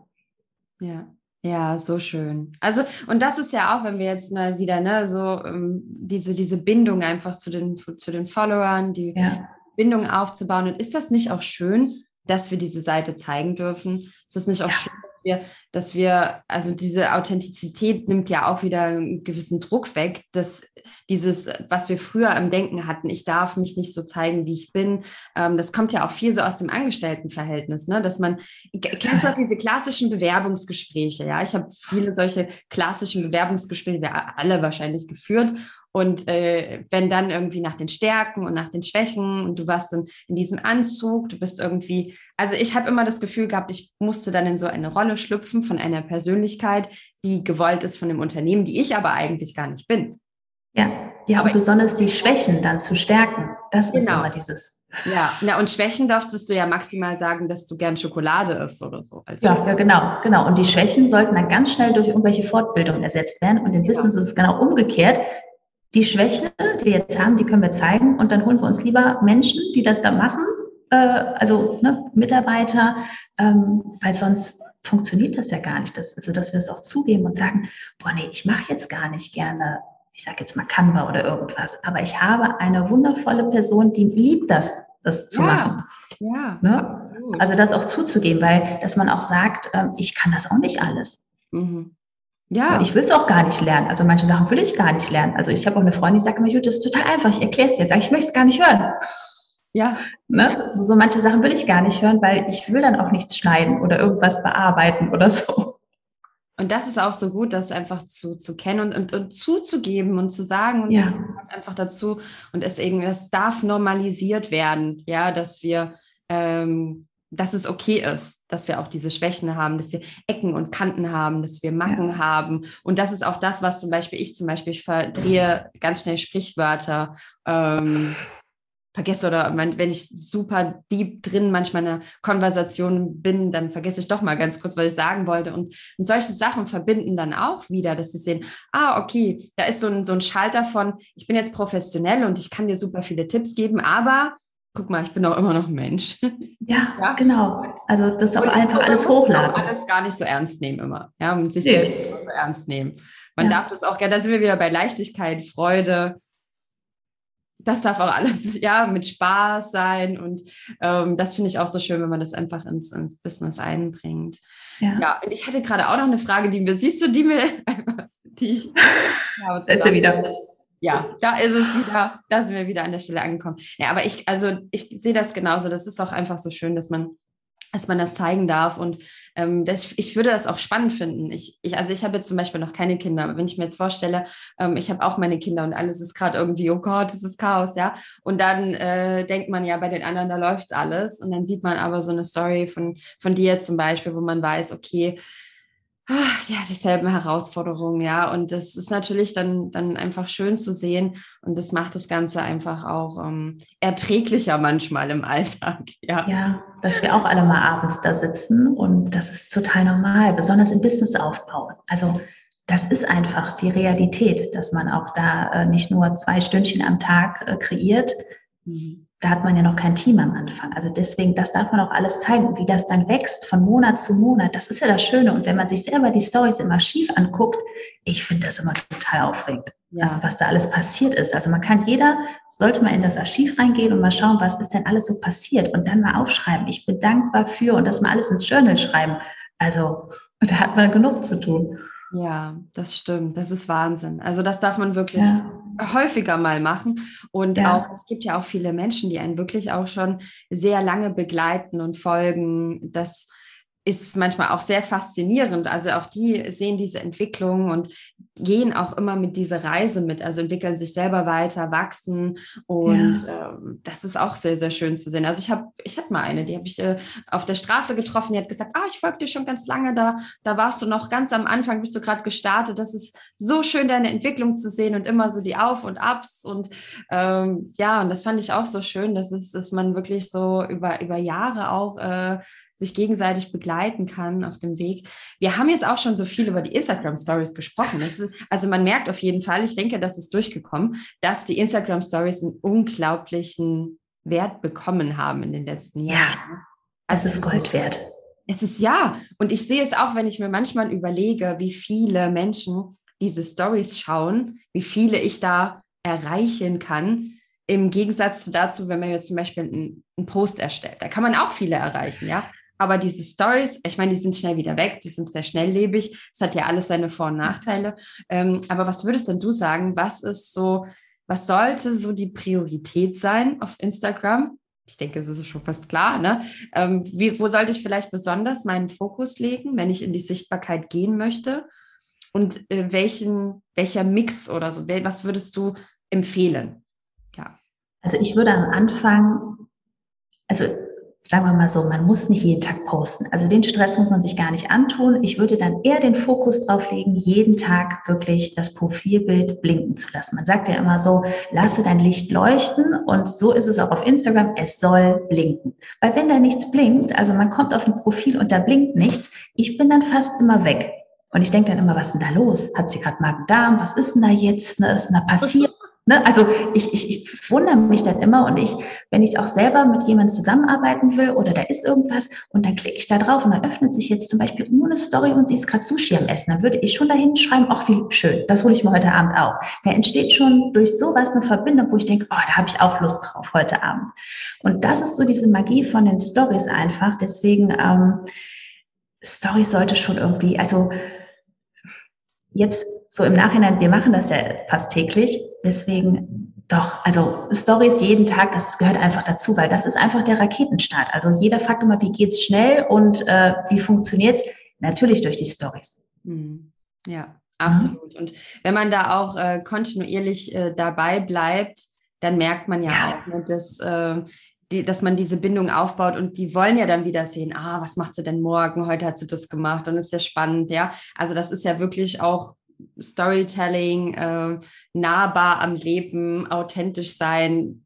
Ja. Ja, so schön. Also, und das ist ja auch, wenn wir jetzt mal wieder, ne, so ähm, diese, diese Bindung einfach zu den, zu den Followern, die ja. Bindung aufzubauen. Und ist das nicht auch schön, dass wir diese Seite zeigen dürfen? Ist das nicht auch ja. schön, dass wir dass wir, also diese Authentizität nimmt ja auch wieder einen gewissen Druck weg, dass dieses, was wir früher im Denken hatten, ich darf mich nicht so zeigen, wie ich bin, ähm, das kommt ja auch viel so aus dem Angestelltenverhältnis, ne? dass man, kennst du auch diese klassischen Bewerbungsgespräche, ja, ich habe viele solche klassischen Bewerbungsgespräche, wir alle wahrscheinlich geführt und äh, wenn dann irgendwie nach den Stärken und nach den Schwächen und du warst in, in diesem Anzug, du bist irgendwie, also ich habe immer das Gefühl gehabt, ich musste dann in so eine Rolle schlüpfen von einer Persönlichkeit, die gewollt ist von dem Unternehmen, die ich aber eigentlich gar nicht bin. Ja, ja, aber besonders die Schwächen dann zu stärken, das genau. ist immer dieses. Ja, na, und Schwächen darfst du ja maximal sagen, dass du gern Schokolade isst oder so. ja, ja, genau, genau. Und die Schwächen sollten dann ganz schnell durch irgendwelche Fortbildungen ersetzt werden. Und im ja. Business ist es genau umgekehrt die Schwäche, die wir jetzt haben, die können wir zeigen und dann holen wir uns lieber Menschen, die das da machen, äh, also ne, Mitarbeiter, ähm, weil sonst funktioniert das ja gar nicht. Das, also, dass wir es auch zugeben und sagen, boah, nee, ich mache jetzt gar nicht gerne, ich sage jetzt mal Canva oder irgendwas, aber ich habe eine wundervolle Person, die liebt das, das zu ja, machen. Ja. Ne? Also das auch zuzugeben, weil dass man auch sagt, äh, ich kann das auch nicht alles. Mhm. Ja. Ich will es auch gar nicht lernen. Also manche Sachen will ich gar nicht lernen. Also ich habe auch eine Freundin, die sagt immer, das ist total einfach, ich erkläre es dir jetzt. Ich möchte es gar nicht hören. Ja. Ne? Also so manche Sachen will ich gar nicht hören, weil ich will dann auch nichts schneiden oder irgendwas bearbeiten oder so. Und das ist auch so gut, das einfach zu, zu kennen und, und, und zuzugeben und zu sagen und ja. das gehört einfach dazu und es irgendwie, das darf normalisiert werden, ja, dass wir ähm, dass es okay ist, dass wir auch diese Schwächen haben, dass wir Ecken und Kanten haben, dass wir Macken ja. haben. Und das ist auch das, was zum Beispiel ich zum Beispiel, ich verdrehe ganz schnell Sprichwörter, ähm, vergesse oder wenn ich super deep drin manchmal in einer Konversation bin, dann vergesse ich doch mal ganz kurz, was ich sagen wollte. Und, und solche Sachen verbinden dann auch wieder, dass sie sehen, ah, okay, da ist so ein, so ein Schalter von, ich bin jetzt professionell und ich kann dir super viele Tipps geben, aber guck mal, ich bin auch immer noch Mensch. Ja, ja? genau. Also das auch einfach alles hochladen. Alles gar nicht so ernst nehmen immer. Ja, und sich nee. selbst so ernst nehmen. Man ja. darf das auch gerne, da sind wir wieder bei Leichtigkeit, Freude. Das darf auch alles, ja, mit Spaß sein. Und ähm, das finde ich auch so schön, wenn man das einfach ins, ins Business einbringt. Ja. ja, und ich hatte gerade auch noch eine Frage, die mir, siehst du, die mir, die ich. Ja, ist ja wieder ja, da ist es wieder, da sind wir wieder an der Stelle angekommen. Ja, aber ich, also ich sehe das genauso. Das ist auch einfach so schön, dass man, dass man das zeigen darf. Und ähm, das, ich würde das auch spannend finden. Ich, ich, also ich habe jetzt zum Beispiel noch keine Kinder, aber wenn ich mir jetzt vorstelle, ähm, ich habe auch meine Kinder und alles ist gerade irgendwie, oh Gott, das ist Chaos, ja. Und dann äh, denkt man ja, bei den anderen, da läuft alles. Und dann sieht man aber so eine Story von, von dir jetzt zum Beispiel, wo man weiß, okay, ja, dieselben Herausforderungen, ja. Und das ist natürlich dann, dann einfach schön zu sehen und das macht das Ganze einfach auch ähm, erträglicher manchmal im Alltag, ja. Ja, dass wir auch alle mal abends da sitzen und das ist total normal, besonders im Businessaufbau. Also das ist einfach die Realität, dass man auch da äh, nicht nur zwei Stündchen am Tag äh, kreiert, mhm da hat man ja noch kein Team am Anfang. Also deswegen, das darf man auch alles zeigen. wie das dann wächst von Monat zu Monat, das ist ja das Schöne. Und wenn man sich selber die Stories im Archiv anguckt, ich finde das immer total aufregend. Ja. Also was da alles passiert ist. Also man kann jeder, sollte mal in das Archiv reingehen und mal schauen, was ist denn alles so passiert und dann mal aufschreiben. Ich bin dankbar für und das mal alles ins Journal schreiben. Also da hat man genug zu tun. Ja, das stimmt. Das ist Wahnsinn. Also das darf man wirklich ja. Häufiger mal machen. Und ja. auch, es gibt ja auch viele Menschen, die einen wirklich auch schon sehr lange begleiten und folgen. Das ist manchmal auch sehr faszinierend. Also auch die sehen diese Entwicklung und gehen auch immer mit dieser Reise mit, also entwickeln sich selber weiter, wachsen und ja. äh, das ist auch sehr, sehr schön zu sehen. Also ich habe, ich hatte mal eine, die habe ich äh, auf der Straße getroffen, die hat gesagt, ah, ich folge dir schon ganz lange, da, da warst du noch ganz am Anfang, bist du gerade gestartet. Das ist so schön, deine Entwicklung zu sehen und immer so die Auf und Abs und ähm, ja, und das fand ich auch so schön, dass es, dass man wirklich so über, über Jahre auch äh, sich gegenseitig begleiten kann auf dem Weg. Wir haben jetzt auch schon so viel über die Instagram Stories gesprochen. Ist, also man merkt auf jeden Fall, ich denke, das ist durchgekommen, dass die Instagram Stories einen unglaublichen Wert bekommen haben in den letzten Jahren. Ja, also es ist Gold wert. Es ist ja, und ich sehe es auch, wenn ich mir manchmal überlege, wie viele Menschen diese Stories schauen, wie viele ich da erreichen kann, im Gegensatz zu dazu, wenn man jetzt zum Beispiel einen, einen Post erstellt. Da kann man auch viele erreichen, ja. Aber diese Stories, ich meine, die sind schnell wieder weg, die sind sehr schnelllebig. Es hat ja alles seine Vor- und Nachteile. Ähm, aber was würdest denn du sagen? Was ist so, was sollte so die Priorität sein auf Instagram? Ich denke, es ist schon fast klar. Ne? Ähm, wie, wo sollte ich vielleicht besonders meinen Fokus legen, wenn ich in die Sichtbarkeit gehen möchte? Und äh, welchen, welcher Mix oder so, was würdest du empfehlen? Ja. Also ich würde am Anfang, also sagen wir mal so, man muss nicht jeden Tag posten. Also den Stress muss man sich gar nicht antun. Ich würde dann eher den Fokus drauf legen, jeden Tag wirklich das Profilbild blinken zu lassen. Man sagt ja immer so, lasse dein Licht leuchten und so ist es auch auf Instagram, es soll blinken. Weil wenn da nichts blinkt, also man kommt auf ein Profil und da blinkt nichts, ich bin dann fast immer weg. Und ich denke dann immer, was ist denn da los? Hat sie gerade Magen-Darm? Was ist denn da jetzt? Ne? Ist denn da passiert? Ne? Also ich, ich, ich wundere mich dann immer und ich, wenn ich auch selber mit jemandem zusammenarbeiten will oder da ist irgendwas und dann klicke ich da drauf und dann öffnet sich jetzt zum Beispiel nur eine Story und sie ist gerade Sushi am Essen, dann würde ich schon dahin schreiben, ach wie schön, das hole ich mir heute Abend auch. Da entsteht schon durch sowas eine Verbindung, wo ich denke, oh, da habe ich auch Lust drauf heute Abend. Und das ist so diese Magie von den Stories einfach. Deswegen ähm, Stories sollte schon irgendwie, also jetzt so im Nachhinein, wir machen das ja fast täglich, deswegen doch, also Stories jeden Tag, das gehört einfach dazu, weil das ist einfach der Raketenstart. Also jeder fragt immer, wie geht's schnell und äh, wie funktioniert's? Natürlich durch die Stories. Hm. Ja, absolut. Mhm. Und wenn man da auch äh, kontinuierlich äh, dabei bleibt, dann merkt man ja, ja. auch, ne, dass, äh, die, dass man diese Bindung aufbaut und die wollen ja dann wieder sehen, ah, was macht sie denn morgen? Heute hat sie das gemacht, dann ist ja spannend, ja. Also das ist ja wirklich auch Storytelling, äh, nahbar am Leben, authentisch sein.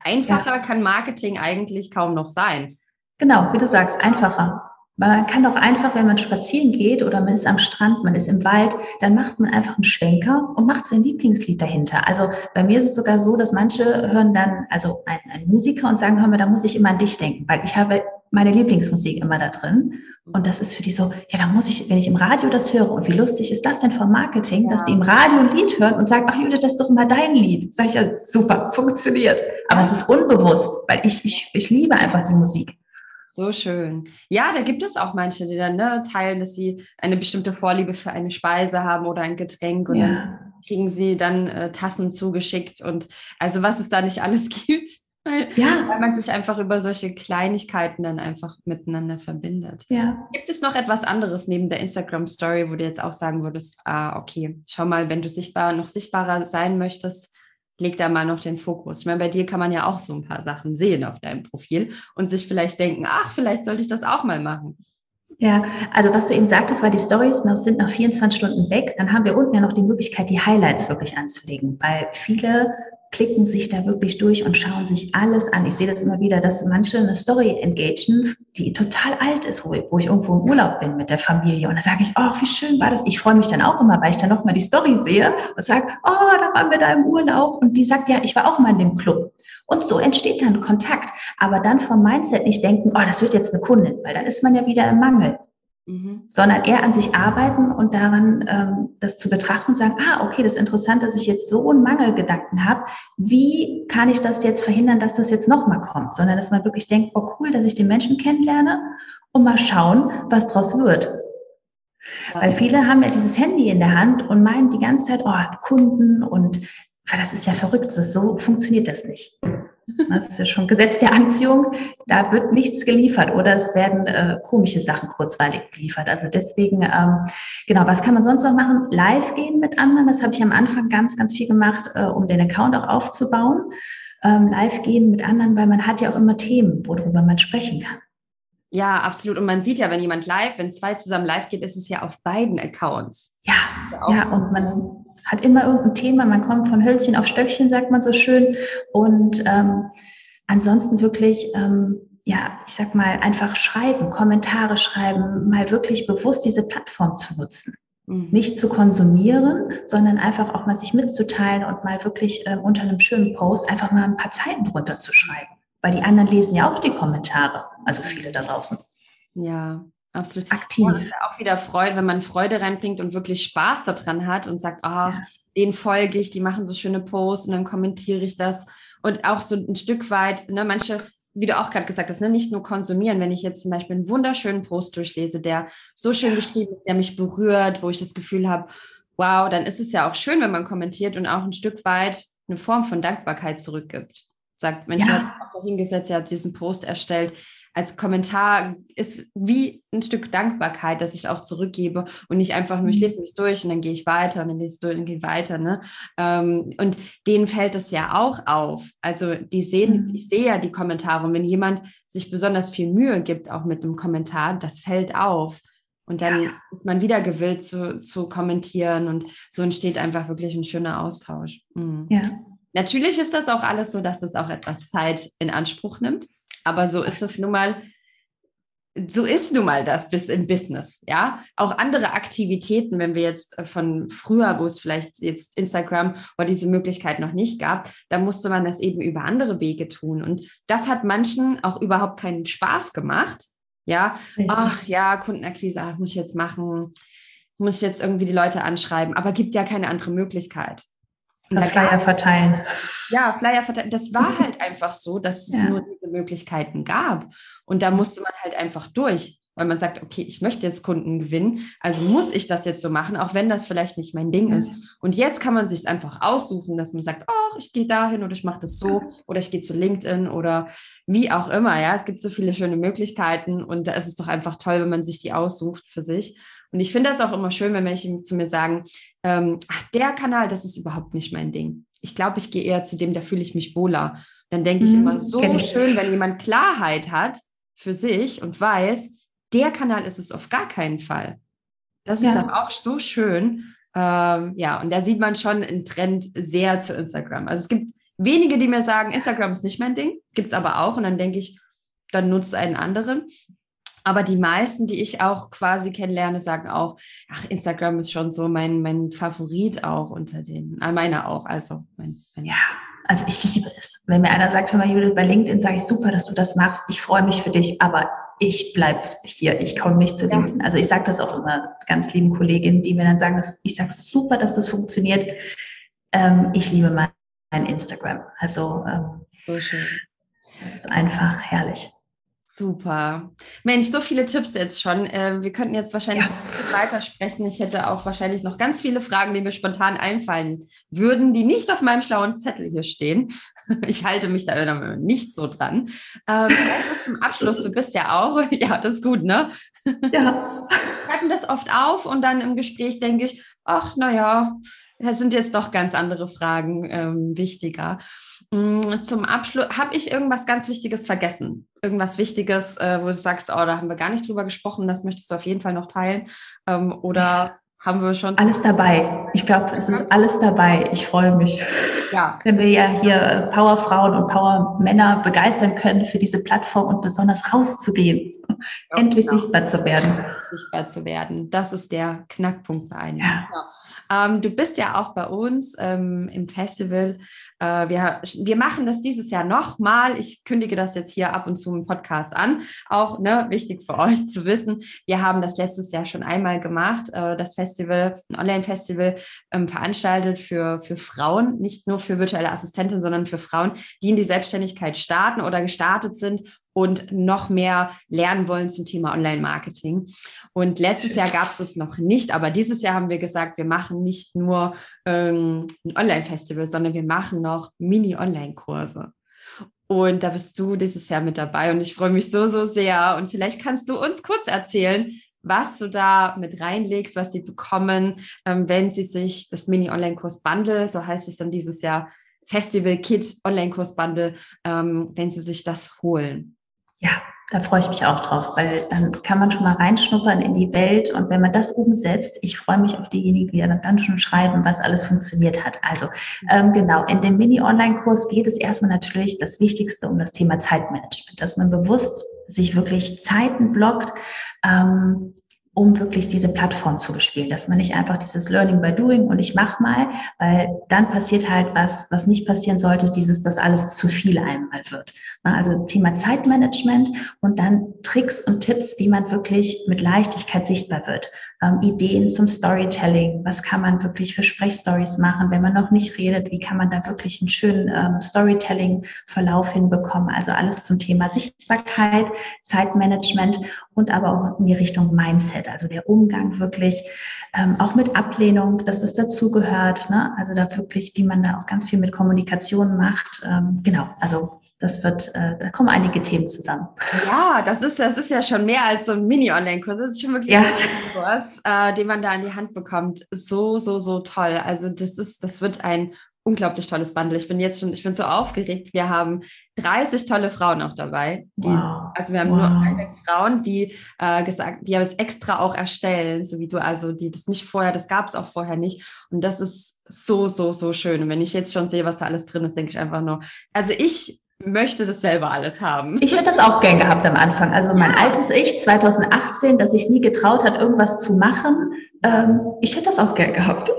Einfacher ja. kann Marketing eigentlich kaum noch sein. Genau, wie du sagst, einfacher. Man kann doch einfach, wenn man spazieren geht oder man ist am Strand, man ist im Wald, dann macht man einfach einen Schwenker und macht sein Lieblingslied dahinter. Also bei mir ist es sogar so, dass manche hören dann, also ein, ein Musiker und sagen, hör mal, da muss ich immer an dich denken, weil ich habe meine Lieblingsmusik immer da drin. Und das ist für die so, ja, da muss ich, wenn ich im Radio das höre, und wie lustig ist das denn vom Marketing, ja. dass die im Radio ein Lied hören und sagen, ach Judith, das ist doch immer dein Lied. Sag ich ja, super, funktioniert. Aber es ist unbewusst, weil ich, ich, ich liebe einfach die Musik. So schön. Ja, da gibt es auch manche, die dann ne, teilen, dass sie eine bestimmte Vorliebe für eine Speise haben oder ein Getränk und ja. dann kriegen sie dann äh, Tassen zugeschickt und also was es da nicht alles gibt. Weil, ja. weil man sich einfach über solche Kleinigkeiten dann einfach miteinander verbindet. Ja. Gibt es noch etwas anderes neben der Instagram-Story, wo du jetzt auch sagen würdest, ah, okay, schau mal, wenn du sichtbar, noch sichtbarer sein möchtest, leg da mal noch den Fokus. Ich meine, bei dir kann man ja auch so ein paar Sachen sehen auf deinem Profil und sich vielleicht denken, ach, vielleicht sollte ich das auch mal machen. Ja, also was du eben sagtest, war die Stories sind nach 24 Stunden weg. Dann haben wir unten ja noch die Möglichkeit, die Highlights wirklich anzulegen, weil viele klicken sich da wirklich durch und schauen sich alles an. Ich sehe das immer wieder, dass manche eine Story engagen, die total alt ist, wo, ich irgendwo im Urlaub bin mit der Familie. Und da sage ich, ach, wie schön war das. Ich freue mich dann auch immer, weil ich dann nochmal die Story sehe und sage, oh, da waren wir da im Urlaub. Und die sagt, ja, ich war auch mal in dem Club. Und so entsteht dann Kontakt. Aber dann vom Mindset nicht denken, oh, das wird jetzt eine Kundin, weil dann ist man ja wieder im Mangel. Mhm. sondern eher an sich arbeiten und daran ähm, das zu betrachten und sagen, ah, okay, das ist interessant, dass ich jetzt so einen Mangelgedanken habe. Wie kann ich das jetzt verhindern, dass das jetzt nochmal kommt? Sondern dass man wirklich denkt, oh cool, dass ich den Menschen kennenlerne und mal schauen, was draus wird. Weil viele haben ja dieses Handy in der Hand und meinen die ganze Zeit, oh, Kunden und das ist ja verrückt, so funktioniert das nicht. Das ist ja schon Gesetz der Anziehung. Da wird nichts geliefert oder es werden äh, komische Sachen kurzweilig geliefert. Also deswegen, ähm, genau, was kann man sonst noch machen? Live gehen mit anderen. Das habe ich am Anfang ganz, ganz viel gemacht, äh, um den Account auch aufzubauen. Ähm, live gehen mit anderen, weil man hat ja auch immer Themen, worüber man sprechen kann. Ja, absolut. Und man sieht ja, wenn jemand live, wenn zwei zusammen live geht, ist es ja auf beiden Accounts. Ja, ja, und man hat immer irgendein Thema, man kommt von Hölzchen auf Stöckchen, sagt man so schön. Und ähm, ansonsten wirklich, ähm, ja, ich sag mal, einfach schreiben, Kommentare schreiben, mal wirklich bewusst diese Plattform zu nutzen. Mhm. Nicht zu konsumieren, sondern einfach auch mal sich mitzuteilen und mal wirklich äh, unter einem schönen Post einfach mal ein paar Zeilen drunter zu schreiben. Weil die anderen lesen ja auch die Kommentare, also viele da draußen. Ja, Absolut. Aktiv. Und auch wieder Freude, wenn man Freude reinbringt und wirklich Spaß daran hat und sagt, ach, ja. denen folge ich, die machen so schöne Posts und dann kommentiere ich das. Und auch so ein Stück weit, ne, manche wie du auch gerade gesagt hast, ne, nicht nur konsumieren. Wenn ich jetzt zum Beispiel einen wunderschönen Post durchlese, der so schön geschrieben ist, der mich berührt, wo ich das Gefühl habe, wow, dann ist es ja auch schön, wenn man kommentiert und auch ein Stück weit eine Form von Dankbarkeit zurückgibt. Sagt, Mensch, ja. hat sich auch dahingesetzt, er hat diesen Post erstellt als Kommentar ist wie ein Stück Dankbarkeit, dass ich auch zurückgebe und nicht einfach nur, ich mhm. lese mich durch und dann gehe ich weiter und dann lese ich durch und gehe weiter. Ne? Ähm, und denen fällt es ja auch auf. Also die sehen, mhm. ich sehe ja die Kommentare und wenn jemand sich besonders viel Mühe gibt, auch mit einem Kommentar, das fällt auf. Und dann ja. ist man wieder gewillt zu, zu kommentieren und so entsteht einfach wirklich ein schöner Austausch. Mhm. Ja. Natürlich ist das auch alles so, dass es auch etwas Zeit in Anspruch nimmt. Aber so ist es nun mal, so ist nun mal das bis im Business, ja. Auch andere Aktivitäten, wenn wir jetzt äh, von früher, wo es vielleicht jetzt Instagram oder diese Möglichkeit noch nicht gab, da musste man das eben über andere Wege tun. Und das hat manchen auch überhaupt keinen Spaß gemacht. Ja, Richtig. ach ja, Kundenakquise, ach, muss ich jetzt machen, muss ich jetzt irgendwie die Leute anschreiben, aber gibt ja keine andere Möglichkeit. Und Flyer verteilen. Ja, Flyer verteilen. Das war halt einfach so, dass es ja. nur diese Möglichkeiten gab. Und da musste man halt einfach durch, weil man sagt, okay, ich möchte jetzt Kunden gewinnen, also muss ich das jetzt so machen, auch wenn das vielleicht nicht mein Ding ist. Und jetzt kann man sich einfach aussuchen, dass man sagt, ach, ich gehe dahin oder ich mache das so oder ich gehe zu LinkedIn oder wie auch immer. Ja, es gibt so viele schöne Möglichkeiten und da ist es doch einfach toll, wenn man sich die aussucht für sich. Und ich finde das auch immer schön, wenn Menschen zu mir sagen, ähm, ach, der Kanal, das ist überhaupt nicht mein Ding. Ich glaube, ich gehe eher zu dem, da fühle ich mich wohler. Dann denke ich mhm, immer, so schön, wenn jemand Klarheit hat für sich und weiß, der Kanal ist es auf gar keinen Fall. Das ja. ist dann auch so schön. Ähm, ja, und da sieht man schon einen Trend sehr zu Instagram. Also es gibt wenige, die mir sagen, Instagram ist nicht mein Ding, gibt es aber auch. Und dann denke ich, dann nutzt einen anderen. Aber die meisten, die ich auch quasi kennenlerne, sagen auch, ach, Instagram ist schon so mein, mein Favorit auch unter den, äh, meiner auch, also mein, mein Ja, also ich liebe es. Wenn mir einer sagt, hör mal, Judith, bei LinkedIn sage ich super, dass du das machst, ich freue mich für dich, aber ich bleibe hier, ich komme nicht zu LinkedIn. Ja. Also ich sage das auch immer ganz lieben Kolleginnen, die mir dann sagen, dass, ich sage super, dass das funktioniert. Ähm, ich liebe mein, mein Instagram. Also ähm, so schön. ist einfach herrlich. Super. Mensch, so viele Tipps jetzt schon. Äh, wir könnten jetzt wahrscheinlich ja. weitersprechen. Ich hätte auch wahrscheinlich noch ganz viele Fragen, die mir spontan einfallen würden, die nicht auf meinem schlauen Zettel hier stehen. Ich halte mich da nicht so dran. Ähm, zum Abschluss, du bist ja auch, ja, das ist gut, ne? Ja. Wir hatten das oft auf und dann im Gespräch denke ich, ach, naja, das sind jetzt doch ganz andere Fragen ähm, wichtiger. Mm, zum Abschluss, habe ich irgendwas ganz Wichtiges vergessen? Irgendwas Wichtiges, äh, wo du sagst, oh, da haben wir gar nicht drüber gesprochen, das möchtest du auf jeden Fall noch teilen? Ähm, oder haben wir schon. Alles dabei. Ich glaube, es ist alles dabei. Ich freue mich. Ja. Wenn wir ja hier Powerfrauen und Powermänner begeistern können, für diese Plattform und besonders rauszugehen. Ja, endlich genau. sichtbar zu werden. Sichtbar zu werden. Das ist der Knackpunkt bei einem. Ja. Genau. Ähm, du bist ja auch bei uns ähm, im Festival. Äh, wir, wir machen das dieses Jahr nochmal. Ich kündige das jetzt hier ab und zu im Podcast an. Auch ne, wichtig für euch zu wissen. Wir haben das letztes Jahr schon einmal gemacht. Äh, das Festival, ein Online-Festival ähm, veranstaltet für, für Frauen, nicht nur für virtuelle Assistentinnen, sondern für Frauen, die in die Selbstständigkeit starten oder gestartet sind und noch mehr lernen wollen zum Thema Online-Marketing. Und letztes Jahr gab es das noch nicht, aber dieses Jahr haben wir gesagt, wir machen nicht nur ähm, ein Online-Festival, sondern wir machen noch Mini-Online-Kurse. Und da bist du dieses Jahr mit dabei und ich freue mich so, so sehr. Und vielleicht kannst du uns kurz erzählen, was du da mit reinlegst, was sie bekommen, ähm, wenn sie sich das Mini-Online-Kurs Bundle, so heißt es dann dieses Jahr, Festival Kit Online-Kurs Bundle, ähm, wenn sie sich das holen. Ja, da freue ich mich auch drauf, weil dann kann man schon mal reinschnuppern in die Welt und wenn man das umsetzt, ich freue mich auf diejenigen, die dann schon schreiben, was alles funktioniert hat. Also ähm, genau, in dem Mini-Online-Kurs geht es erstmal natürlich das Wichtigste um das Thema Zeitmanagement, dass man bewusst sich wirklich Zeiten blockt, ähm, um wirklich diese Plattform zu bespielen, dass man nicht einfach dieses Learning by Doing und ich mach mal, weil dann passiert halt was, was nicht passieren sollte, dieses, dass alles zu viel einmal wird. Also Thema Zeitmanagement und dann Tricks und Tipps, wie man wirklich mit Leichtigkeit sichtbar wird. Ähm, Ideen zum Storytelling, was kann man wirklich für Sprechstories machen, wenn man noch nicht redet, wie kann man da wirklich einen schönen ähm, Storytelling-Verlauf hinbekommen. Also alles zum Thema Sichtbarkeit, Zeitmanagement und aber auch in die Richtung Mindset, also der Umgang wirklich ähm, auch mit Ablehnung, dass das dazugehört. Ne? Also da wirklich, wie man da auch ganz viel mit Kommunikation macht. Ähm, genau, also das wird, äh, da kommen einige Themen zusammen. Ja, das ist, das ist ja schon mehr als so ein Mini-Online-Kurs. Das ist schon wirklich ja. ein Kurs, äh, den man da in die Hand bekommt. So, so, so toll. Also das ist, das wird ein unglaublich tolles Bundle. Ich bin jetzt schon, ich bin so aufgeregt. Wir haben 30 tolle Frauen auch dabei. Die, wow. Also wir haben wow. nur Frauen, die äh, gesagt, die es extra auch erstellen, so wie du, also die das nicht vorher, das gab es auch vorher nicht. Und das ist so, so, so schön. Und wenn ich jetzt schon sehe, was da alles drin ist, denke ich einfach nur, also ich möchte das selber alles haben. Ich hätte das auch gern gehabt am Anfang. Also mein ja. altes Ich 2018, das sich nie getraut hat, irgendwas zu machen, ähm, ich hätte das auch gern gehabt.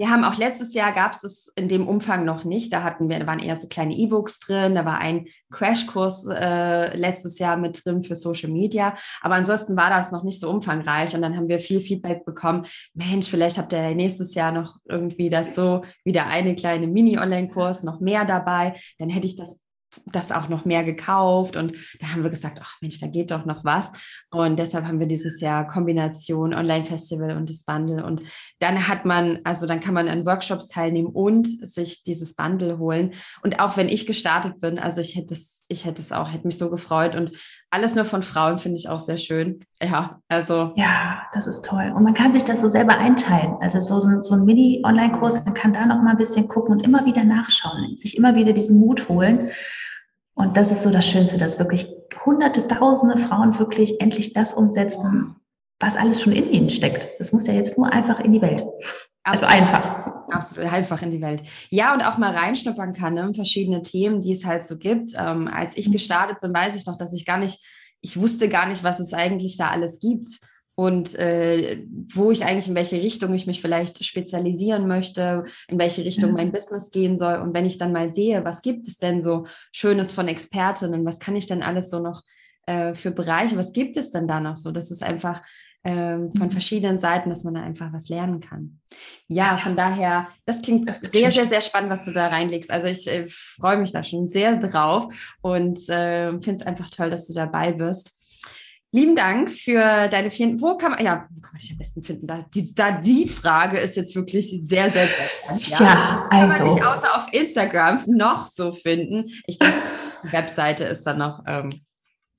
Wir haben auch letztes Jahr gab es es in dem Umfang noch nicht. Da hatten wir, da waren eher so kleine E-Books drin. Da war ein Crashkurs äh, letztes Jahr mit drin für Social Media. Aber ansonsten war das noch nicht so umfangreich. Und dann haben wir viel Feedback bekommen. Mensch, vielleicht habt ihr nächstes Jahr noch irgendwie das so wieder eine kleine Mini-Online-Kurs noch mehr dabei. Dann hätte ich das das auch noch mehr gekauft und da haben wir gesagt, ach Mensch, da geht doch noch was. Und deshalb haben wir dieses Jahr Kombination Online-Festival und das Bundle. Und dann hat man, also dann kann man an Workshops teilnehmen und sich dieses Bundle holen. Und auch wenn ich gestartet bin, also ich hätte es, ich hätte es auch, hätte mich so gefreut. Und alles nur von Frauen finde ich auch sehr schön. Ja, also. Ja, das ist toll. Und man kann sich das so selber einteilen. Also so, so ein Mini-Online-Kurs, man kann da noch mal ein bisschen gucken und immer wieder nachschauen, sich immer wieder diesen Mut holen und das ist so das Schönste, dass wirklich hunderte, tausende Frauen wirklich endlich das umsetzen, was alles schon in ihnen steckt. Das muss ja jetzt nur einfach in die Welt. Also Absolut. Also einfach. Absolut, einfach in die Welt. Ja, und auch mal reinschnuppern kann, ne? verschiedene Themen, die es halt so gibt. Ähm, als ich mhm. gestartet bin, weiß ich noch, dass ich gar nicht, ich wusste gar nicht, was es eigentlich da alles gibt und äh, wo ich eigentlich in welche Richtung ich mich vielleicht spezialisieren möchte, in welche Richtung mein Business gehen soll. Und wenn ich dann mal sehe, was gibt es denn so Schönes von Expertinnen, was kann ich denn alles so noch äh, für Bereiche, was gibt es denn da noch so? Das ist einfach ähm, von mhm. verschiedenen Seiten, dass man da einfach was lernen kann. Ja, von daher, das klingt das sehr, sehr, sehr spannend, was du da reinlegst. Also ich äh, freue mich da schon sehr drauf und äh, finde es einfach toll, dass du dabei wirst. Lieben Dank für deine vielen. Wo kann man, ja, wo kann man dich am besten finden? Da die, da die Frage ist jetzt wirklich sehr, sehr, sehr Ja, ja also. Kann man dich außer auf Instagram noch so finden? Ich denke, die Webseite ist dann noch ähm,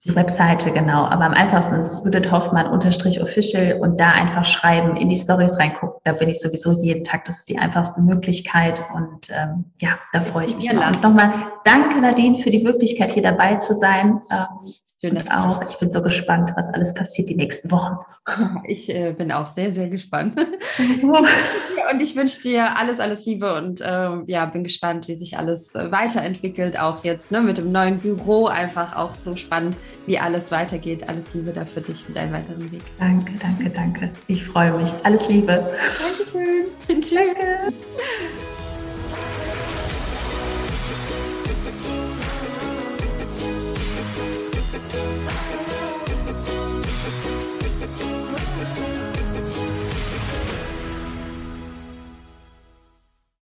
die Webseite, genau. Aber am einfachsten ist es Judith Hoffmann unterstrich official und da einfach schreiben, in die Stories reingucken. Da bin ich sowieso jeden Tag. Das ist die einfachste Möglichkeit. Und ähm, ja, da freue ich mich. Ja, und nochmal danke, Nadine, für die Möglichkeit, hier dabei zu sein. Ähm, Schön, dass auch. Ich bin so gespannt, was alles passiert die nächsten Wochen. Ich äh, bin auch sehr, sehr gespannt. und ich wünsche dir alles, alles Liebe und äh, ja, bin gespannt, wie sich alles äh, weiterentwickelt. Auch jetzt ne, mit dem neuen Büro einfach auch so spannend wie alles weitergeht. Alles Liebe da für dich für deinen weiteren Weg. Danke, danke, danke. Ich freue mich. Alles Liebe. Dankeschön. Tschüss. Danke.